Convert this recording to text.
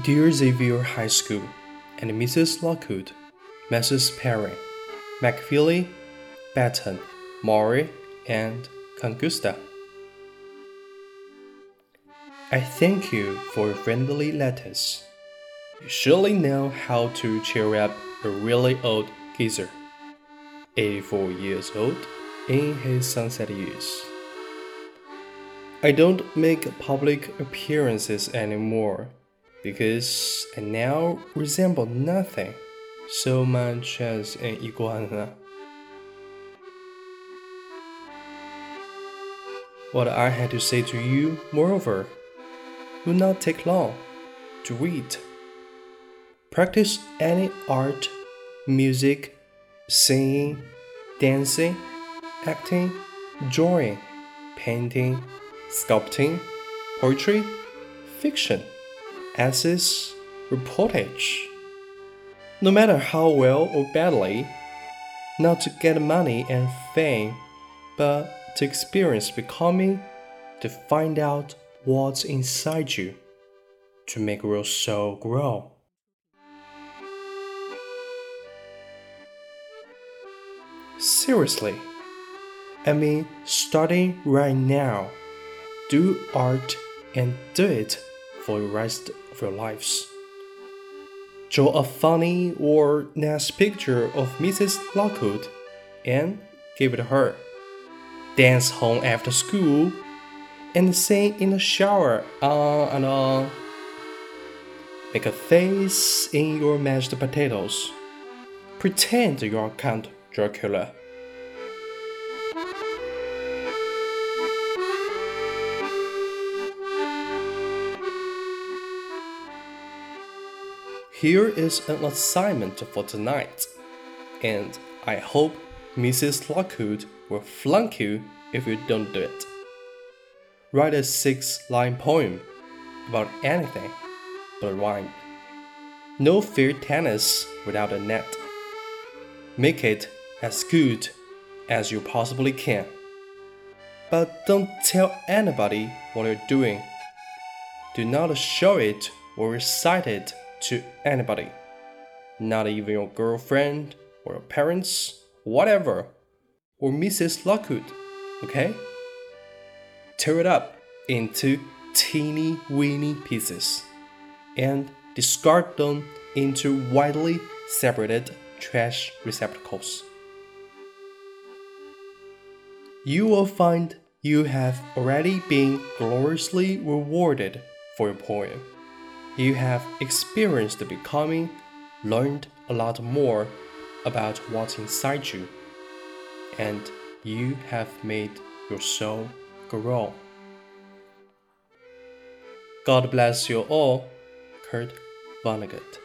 Dear Xavier High School and Mrs. Lockwood, Mrs. Perin, McFeely, Batten, Maurer, and Congiusta. I thank you for your friendly letters. You surely know how to cheer up a really old geezer, 84 years old, in his sunset years. I don't make public appearances anymore because I now resemble nothing so much as an iguana. What I had to say to you, moreover, will not take long to read. Practice any art, music, singing, dancing, acting, drawing, painting, sculpting, poetry, fiction essays, reportage. No matter how well or badly, not to get money and fame, but to experience becoming, to find out what's inside you, to make your soul grow. Seriously, I mean, starting right now, do art and do it for the rest of your lives. Draw a funny or nice picture of Mrs. Lockwood and give it to her. Dance home after school and sing in the shower on and on. Make a face in your mashed potatoes. Pretend you're Count Dracula. Here is an assignment for tonight, and I hope Mrs. Lockwood will flunk you if you don't do it. Write a six line poem about anything but rhyme. No field tennis without a net. Make it as good as you possibly can. But don't tell anybody what you're doing. Do not show it or recite it to anybody, not even your girlfriend or your parents, whatever, or Mrs. Lockwood, okay? Tear it up into teeny weeny pieces and discard them into widely separated trash receptacles. You will find you have already been gloriously rewarded for your poem you have experienced becoming, learned a lot more about what's inside you, and you have made your soul grow. God bless you all, Kurt Vonnegut.